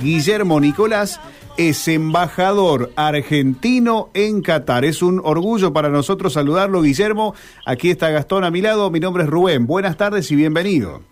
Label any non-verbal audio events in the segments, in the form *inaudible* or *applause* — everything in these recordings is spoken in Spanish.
Guillermo Nicolás es embajador argentino en Qatar. Es un orgullo para nosotros saludarlo, Guillermo. Aquí está Gastón a mi lado. Mi nombre es Rubén. Buenas tardes y bienvenido.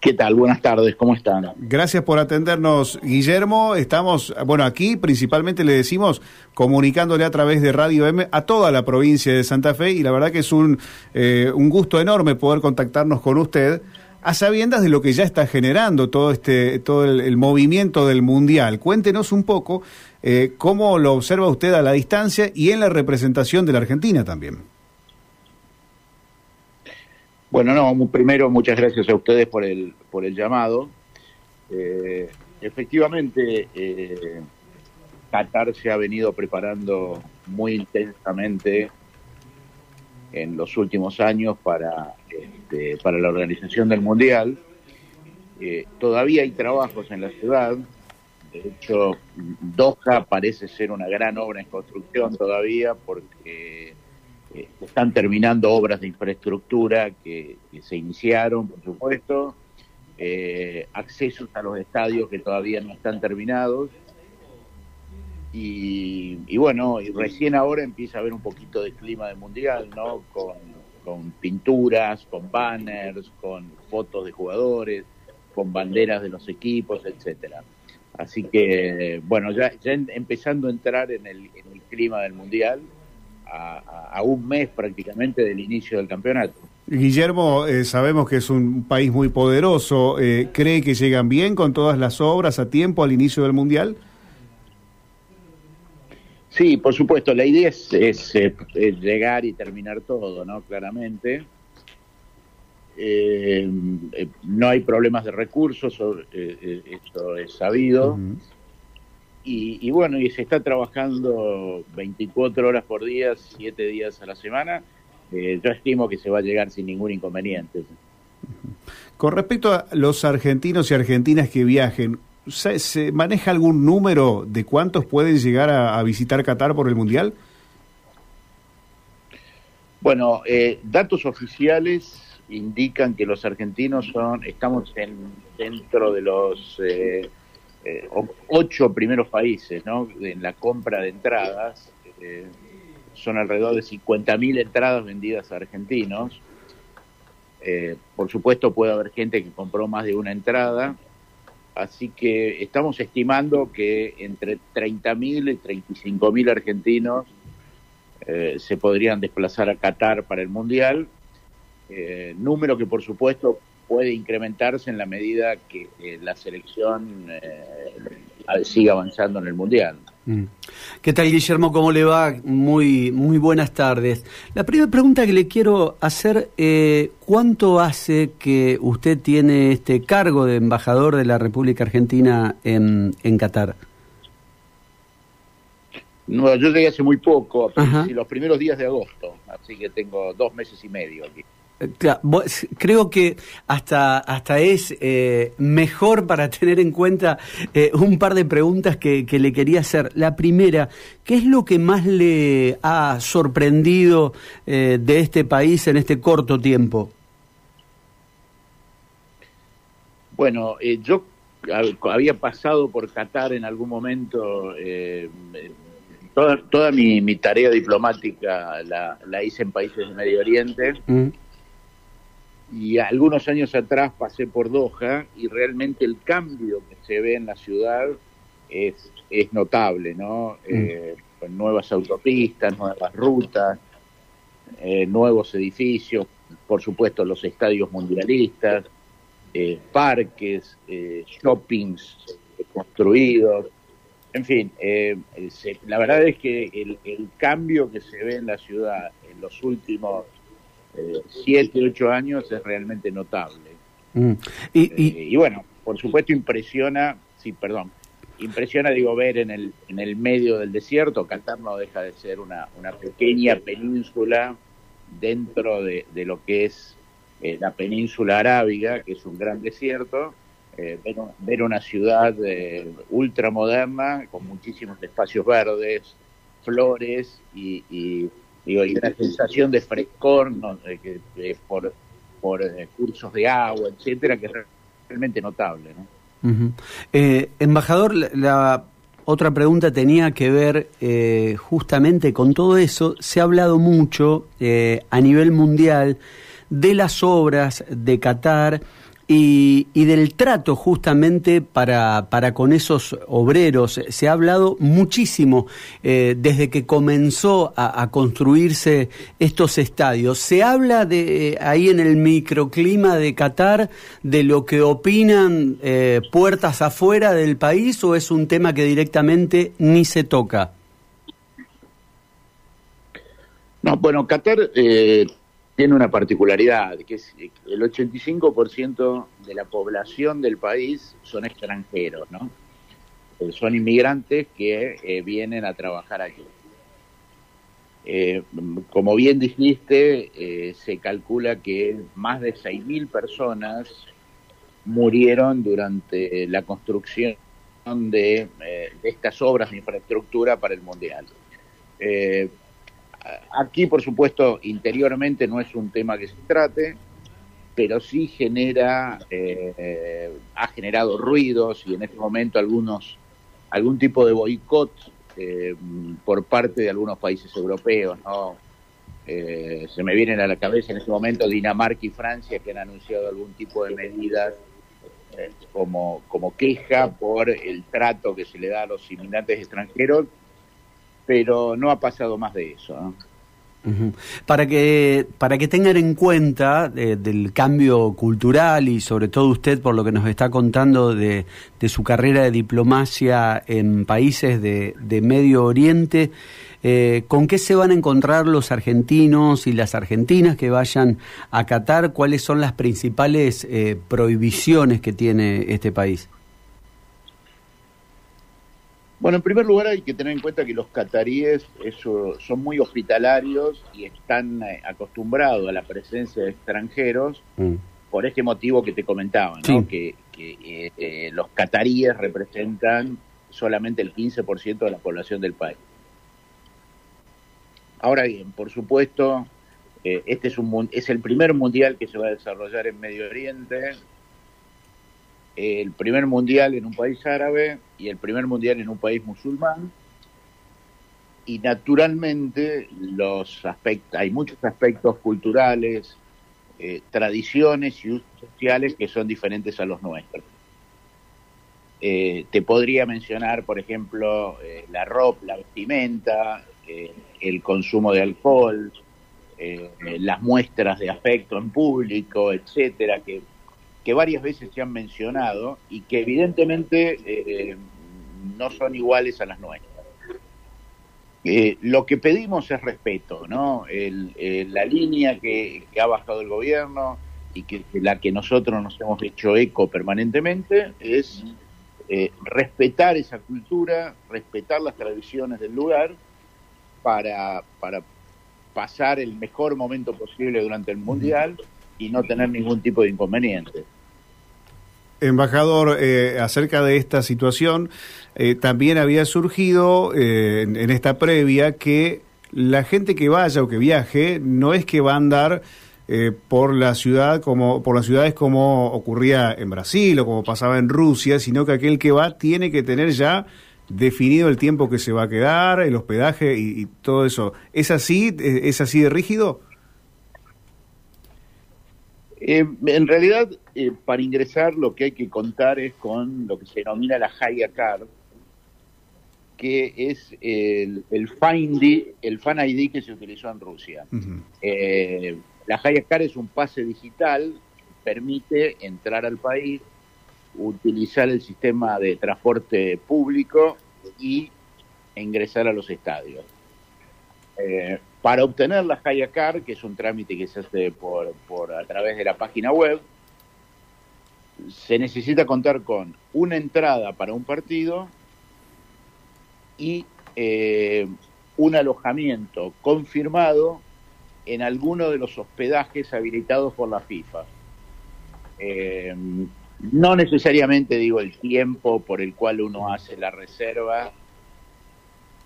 ¿Qué tal? Buenas tardes, ¿cómo están? Gracias por atendernos, Guillermo. Estamos, bueno, aquí principalmente le decimos comunicándole a través de Radio M a toda la provincia de Santa Fe y la verdad que es un, eh, un gusto enorme poder contactarnos con usted a sabiendas de lo que ya está generando todo este todo el, movimiento del mundial. Cuéntenos un poco eh, cómo lo observa usted a la distancia y en la representación de la Argentina también. Bueno, no, primero muchas gracias a ustedes por el, por el llamado. Eh, efectivamente, eh, Qatar se ha venido preparando muy intensamente en los últimos años para, este, para la organización del Mundial. Eh, todavía hay trabajos en la ciudad. De hecho, Doha parece ser una gran obra en construcción todavía porque eh, están terminando obras de infraestructura que, se iniciaron, por supuesto, eh, accesos a los estadios que todavía no están terminados. Y, bueno, y recién ahora empieza a haber un poquito de clima de mundial, ¿no? Con, pinturas, con banners, con fotos de jugadores, con banderas de los equipos, etcétera. Así que, bueno, ya, ya empezando a entrar en el, en el clima del mundial, a, un mes prácticamente del inicio del campeonato. Guillermo, eh, sabemos que es un país muy poderoso. Eh, ¿Cree que llegan bien con todas las obras a tiempo al inicio del Mundial? Sí, por supuesto. La idea es, eh, llegar y terminar todo, ¿no? Claramente. no hay problemas de recursos, esto es sabido. Y, bueno, y se está trabajando 24 horas por día, 7 días a la semana. Eh, yo estimo que se va a llegar sin ningún inconveniente. Con respecto a los argentinos y argentinas que viajen, ¿se, maneja algún número de cuántos pueden llegar a, visitar Qatar por el Mundial? Bueno, eh, datos oficiales indican que los argentinos son, estamos en, dentro de los eh, eh, ocho primeros países ¿no? en la compra de entradas. Eh, son alrededor de 50.000 entradas vendidas a argentinos. Eh, por supuesto puede haber gente que compró más de una entrada, así que estamos estimando que entre 30.000 y 35.000 argentinos se podrían desplazar a Qatar para el Mundial, número que por supuesto puede incrementarse en la medida que eh, la selección eh, siga avanzando en el Mundial. Mm. ¿Qué tal, Guillermo? ¿Cómo le va? Muy, muy buenas tardes. La primera pregunta que le quiero hacer, eh, ¿cuánto hace que usted tiene este cargo de embajador de la República Argentina en, en Qatar? No, yo llegué hace muy poco, los primeros días de agosto, así que tengo dos meses y medio aquí. Creo que hasta, hasta es eh, mejor para *laughs* tener en cuenta eh, un par de preguntas que, le quería hacer. La primera, ¿qué es lo que más le ha sorprendido eh, de este país en este corto tiempo? Bueno, yo había pasado por Qatar en algún momento, toda, toda mi, tarea diplomática la, hice en países del Medio Oriente. Mm y algunos años atrás pasé por Doha y realmente el cambio que se ve en la ciudad es, es notable, ¿no? Mm. Eh, con nuevas autopistas, nuevas rutas, eh, nuevos edificios, por supuesto los estadios mundialistas, eh, parques, shoppings construidos, en fin, la verdad es que el, el cambio que se ve en la ciudad en los últimos eh, siete, ocho años es realmente notable. Mm. Eh, y, bueno, por supuesto impresiona, sí, perdón, impresiona, digo, ver en el, en el medio del desierto, Qatar no deja de ser una, una pequeña península dentro de, lo que es eh, la península arábiga, que es un gran desierto, ver, una ciudad ultramoderna con muchísimos espacios verdes, flores y Y una sensación de frescor por, por eh, cursos de agua, etcétera, que es realmente notable. ¿no? Eh, embajador, la, otra pregunta tenía que ver eh, justamente con todo eso. Se ha hablado mucho eh, a nivel mundial de las obras de Qatar y, del trato justamente para, para, con esos obreros. Se ha hablado muchísimo eh, desde que comenzó a, construirse estos estadios. Se habla de eh, ahí en el microclima de Qatar de lo que opinan eh, puertas afuera del país o es un tema que directamente ni se toca. No, bueno, Qatar tiene una particularidad, que es el 85% de la población del país son extranjeros, ¿no? Eh, son inmigrantes que eh, vienen a trabajar aquí. Eh, como bien dijiste, se calcula que más de 6.000 personas murieron durante la construcción de, de, estas obras de infraestructura para el Mundial. Aquí, por supuesto, interiormente no es un tema que se trate, pero sí genera, eh, ha generado ruidos y en este momento algunos, algún tipo de boicot eh, por parte de algunos países europeos, ¿no? Eh, se me vienen a la cabeza en este momento Dinamarca y Francia que han anunciado algún tipo de medidas como, como queja por el trato que se le da a los inmigrantes extranjeros pero no ha pasado más de eso. Para que para que tengan en cuenta eh, del cambio cultural y sobre todo usted por lo que nos está contando de, su carrera de diplomacia en países de, Medio Oriente, eh, ¿con qué se van a encontrar los argentinos y las argentinas que vayan a Qatar? ¿Cuáles son las principales eh, prohibiciones que tiene este país? Bueno, en primer lugar hay que tener en cuenta que los cataríes son muy hospitalarios y están eh, acostumbrados a la presencia de extranjeros mm. por este motivo que te comentaba, ¿no? que, eh, eh, los cataríes representan solamente el 15% de la población del país. Ahora bien, por supuesto, este es, un, es el primer mundial que se va a desarrollar en Medio Oriente, el primer mundial en un país árabe y el primer mundial en un país musulmán. Y naturalmente los aspectos, hay muchos aspectos culturales, eh, tradiciones y usos sociales que son diferentes a los nuestros. Eh, te podría mencionar, por ejemplo, eh, la ropa, la vestimenta, el consumo de alcohol, las muestras de afecto en público, etcétera, que que varias veces se han mencionado y que evidentemente eh, no son iguales a las nuestras. Eh, lo que pedimos es respeto, ¿no? la línea que, ha bajado el gobierno y que la que nosotros nos hemos hecho eco permanentemente es eh, respetar esa cultura, respetar las tradiciones del lugar para, para pasar el mejor momento posible durante el Mundial y no tener ningún tipo de inconveniente. Embajador, eh, acerca de esta situación, eh, también había surgido eh, en, esta previa que la gente que vaya o que viaje no es que va a andar por la ciudad como por las ciudades como ocurría en Brasil o como pasaba en Rusia, sino que aquel que va tiene que tener ya definido el tiempo que se va a quedar, el hospedaje y, y todo eso. ¿Es así? ¿Es así de rígido? Eh, en realidad, eh, para ingresar lo que hay que contar es con lo que se denomina la Haya Card, que es el, el, el Fan ID que se utilizó en Rusia. Eh, la Haya Card es un pase digital, permite entrar al país, utilizar el sistema de transporte público y ingresar a los estadios. Eh, para obtener la Hayacar, que es un trámite que se hace por, por, a través de la página web, se necesita contar con una entrada para un partido y eh, un alojamiento confirmado en alguno de los hospedajes habilitados por la FIFA. Eh, no necesariamente digo el tiempo por el cual uno hace la reserva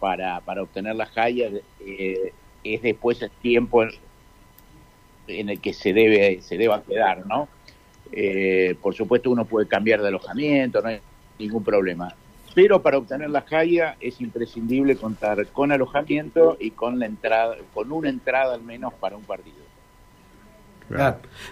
para, para obtener la Haya, eh, es después el tiempo en el que se debe se deba quedar, ¿no? Eh, por supuesto, uno puede cambiar de alojamiento, no hay ningún problema. Pero para obtener la jaya es imprescindible contar con alojamiento y con la entrada, con una entrada al menos para un partido.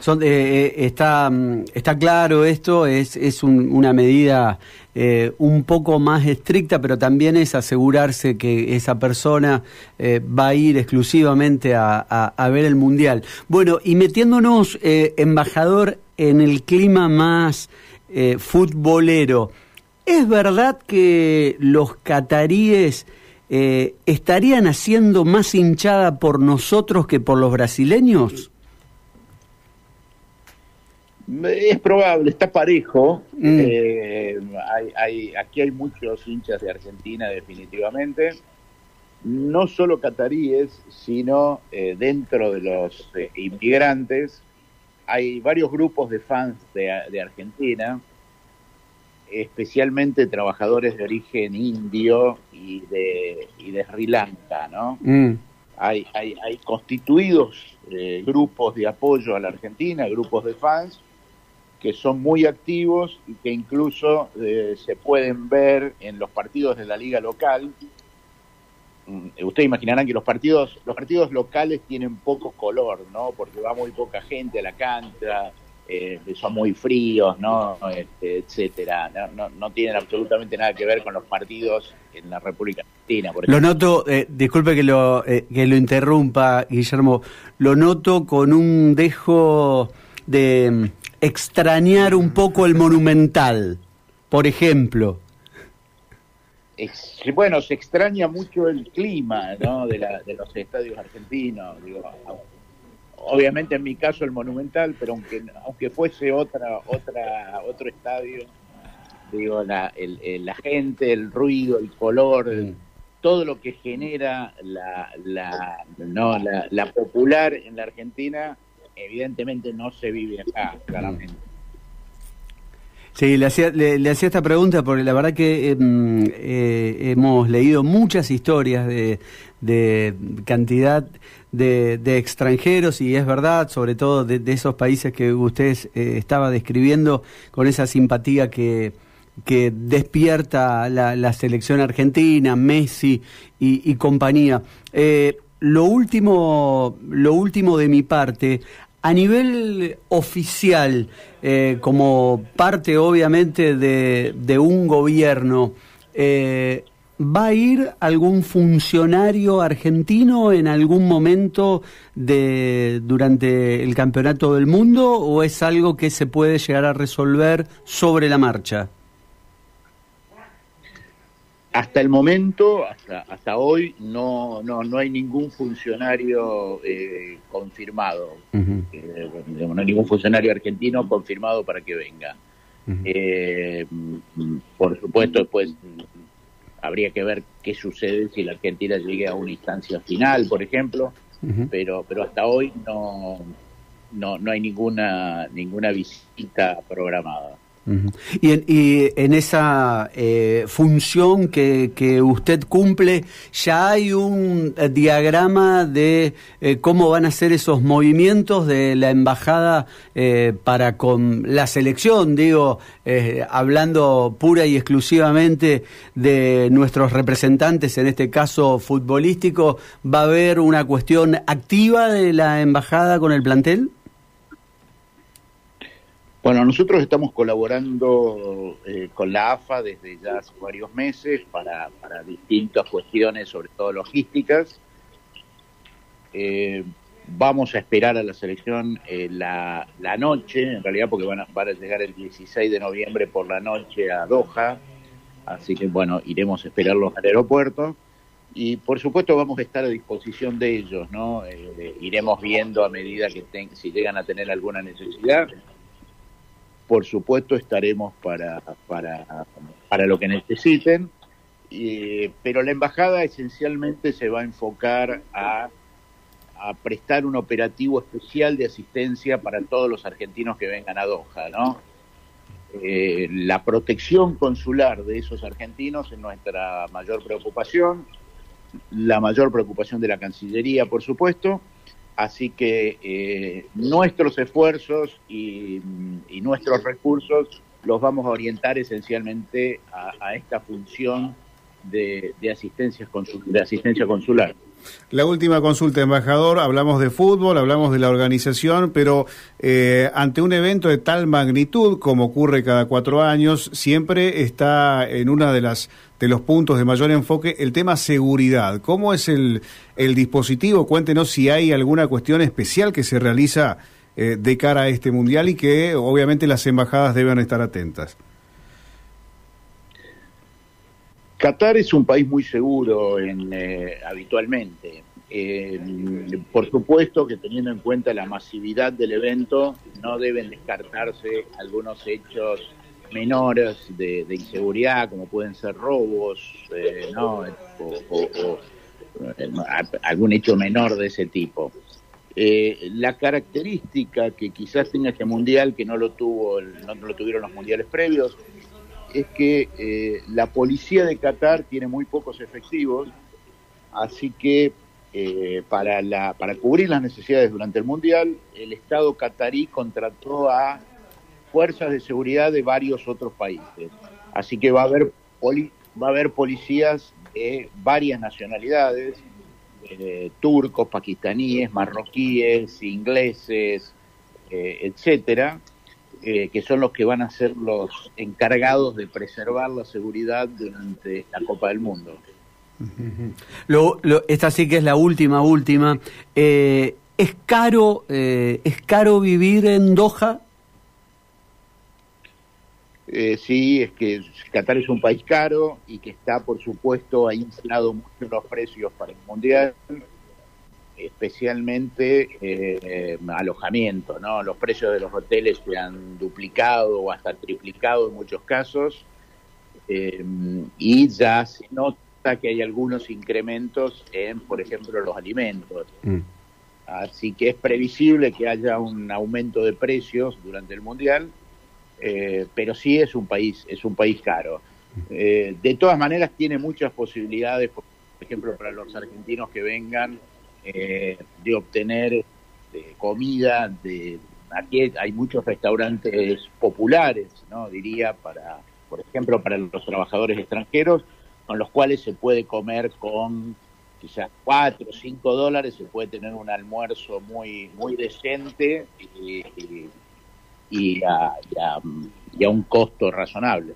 Son, eh, eh, está, mm, está claro esto, es, es una medida eh, un poco más estricta, pero también es asegurarse que esa persona va a ir exclusivamente a, a, ver el Mundial. Bueno, y metiéndonos, embajador, en el clima más futbolero, ¿es verdad que los cataríes... estarían haciendo más hinchada por nosotros que por los brasileños? Es probable, está parejo. Mm. Eh, hay, aquí hay muchos hinchas de Argentina, definitivamente. No solo cataríes, sino eh, dentro de los eh, inmigrantes. Hay varios grupos de fans de, Argentina, especialmente trabajadores de origen indio y de, y de Sri Lanka, ¿no? Mm. Hay, hay, hay constituidos grupos de apoyo a la Argentina, grupos de fans, que son muy activos y que incluso eh, se pueden ver en los partidos de la liga local. Mm, ustedes imaginarán que los partidos, los partidos locales tienen poco color, ¿no? Porque va muy poca gente a la cancha, eh, son muy fríos, ¿no? Este, etcétera. No, no, tienen absolutamente nada que ver con los partidos en la República Argentina. Por lo noto, eh, disculpe que lo, que lo interrumpa, Guillermo, lo noto con un dejo de extrañar un poco el monumental, por ejemplo? bueno, se extraña mucho el clima ¿no? de, la, de los estadios argentinos. obviamente en mi caso el monumental, pero aunque aunque fuese otra otra otro estadio, digo la, la gente, el ruido, el color, mm. todo lo que genera la la, no, la la popular en la Argentina evidentemente no se vive acá, claramente. Sí, le hacía, le, hacía esta pregunta porque la verdad que em, eh, hemos leído muchas historias de, de cantidad de, de, extranjeros y es verdad, sobre todo de, esos países que usted eh, estaba describiendo con esa simpatía que, que despierta la, la selección argentina, Messi y, y compañía. Eh, lo último, lo último de mi parte, a nivel oficial, eh, como parte obviamente de, un gobierno, eh, ¿va a ir algún funcionario argentino en algún momento de, durante el Campeonato del Mundo o es algo que se puede llegar a resolver sobre la marcha? Hasta el momento, hasta, hasta hoy, no, no, no hay ningún funcionario eh, confirmado, eh, no hay ningún funcionario argentino confirmado para que venga. Eh, por supuesto, después habría que ver qué sucede si la Argentina llegue a una instancia final, por ejemplo, pero, pero hasta hoy no, no, no hay ninguna, ninguna visita programada y, en, y, en, esa eh, función que, que, usted cumple, ¿ya hay un eh, diagrama de eh, cómo van a ser esos movimientos de la embajada para con la selección? Digo, hablando pura y exclusivamente de nuestros representantes, en este caso futbolístico, ¿va a haber una cuestión activa de la embajada con el plantel? Bueno, nosotros estamos colaborando eh, con la AFA desde ya hace varios meses para, distintas cuestiones, sobre todo logísticas. Eh, vamos a esperar a la selección eh, la, noche, en realidad porque van a, van a llegar el 16 de noviembre por la noche a Doha, así que bueno, iremos a esperarlos al aeropuerto y por supuesto vamos a estar a disposición de ellos, ¿no? iremos viendo a medida que si llegan a tener alguna necesidad por supuesto estaremos para, para, para lo que necesiten, pero la embajada esencialmente se va a enfocar a, prestar un operativo especial de asistencia para todos los argentinos que vengan a Doha, ¿no? Eh, la protección consular de esos argentinos es nuestra mayor preocupación, la mayor preocupación de la Cancillería, por supuesto, Así que eh, nuestros esfuerzos y, nuestros recursos los vamos a orientar esencialmente a, esta función de, asistencia de asistencia consular. La última consulta, embajador, hablamos de fútbol, hablamos de la organización, pero eh, ante un evento de tal magnitud como ocurre cada cuatro años, siempre está en una de las de los puntos de mayor enfoque el tema seguridad. ¿Cómo es el, el dispositivo? Cuéntenos si hay alguna cuestión especial que se realiza eh, de cara a este mundial y que obviamente las embajadas deben estar atentas. Qatar es un país muy seguro en, eh, habitualmente. Eh, por supuesto que teniendo en cuenta la masividad del evento, no deben descartarse algunos hechos menores de, inseguridad, como pueden ser robos, eh, ¿no? o, algún hecho menor de ese tipo. la característica que quizás tenga este mundial, que no lo tuvo, no lo tuvieron los mundiales previos, es que eh, la policía de Qatar tiene muy pocos efectivos, así que eh, para, la, para cubrir las necesidades durante el Mundial, el Estado catarí contrató a fuerzas de seguridad de varios otros países. Así que va a haber, va a haber policías de varias nacionalidades, eh, turcos, pakistaníes, marroquíes, ingleses, etcétera, eh, que son los que van a ser los encargados de preservar la seguridad durante la Copa del Mundo. esta sí que es la última, última. Eh, ¿Es caro, eh, es caro vivir en Doha? Sí, es que Qatar es un país caro y que está, por supuesto, ha inflado mucho los precios para el mundial especialmente eh, alojamiento, ¿no? Los precios de los hoteles se han duplicado o hasta triplicado en muchos casos eh, y ya se nota que hay algunos incrementos en, por ejemplo, los alimentos. Mm. Así que es previsible que haya un aumento de precios durante el mundial, eh, pero sí es un país, es un país caro. de todas maneras tiene muchas posibilidades, por ejemplo, para los argentinos que vengan eh, de obtener este, comida, de aquí hay muchos restaurantes populares, no diría para, por ejemplo, para los trabajadores extranjeros, con los cuales se puede comer con quizás 4 o 5 dólares, se puede tener un almuerzo muy muy decente y, y, a, y a un costo razonable.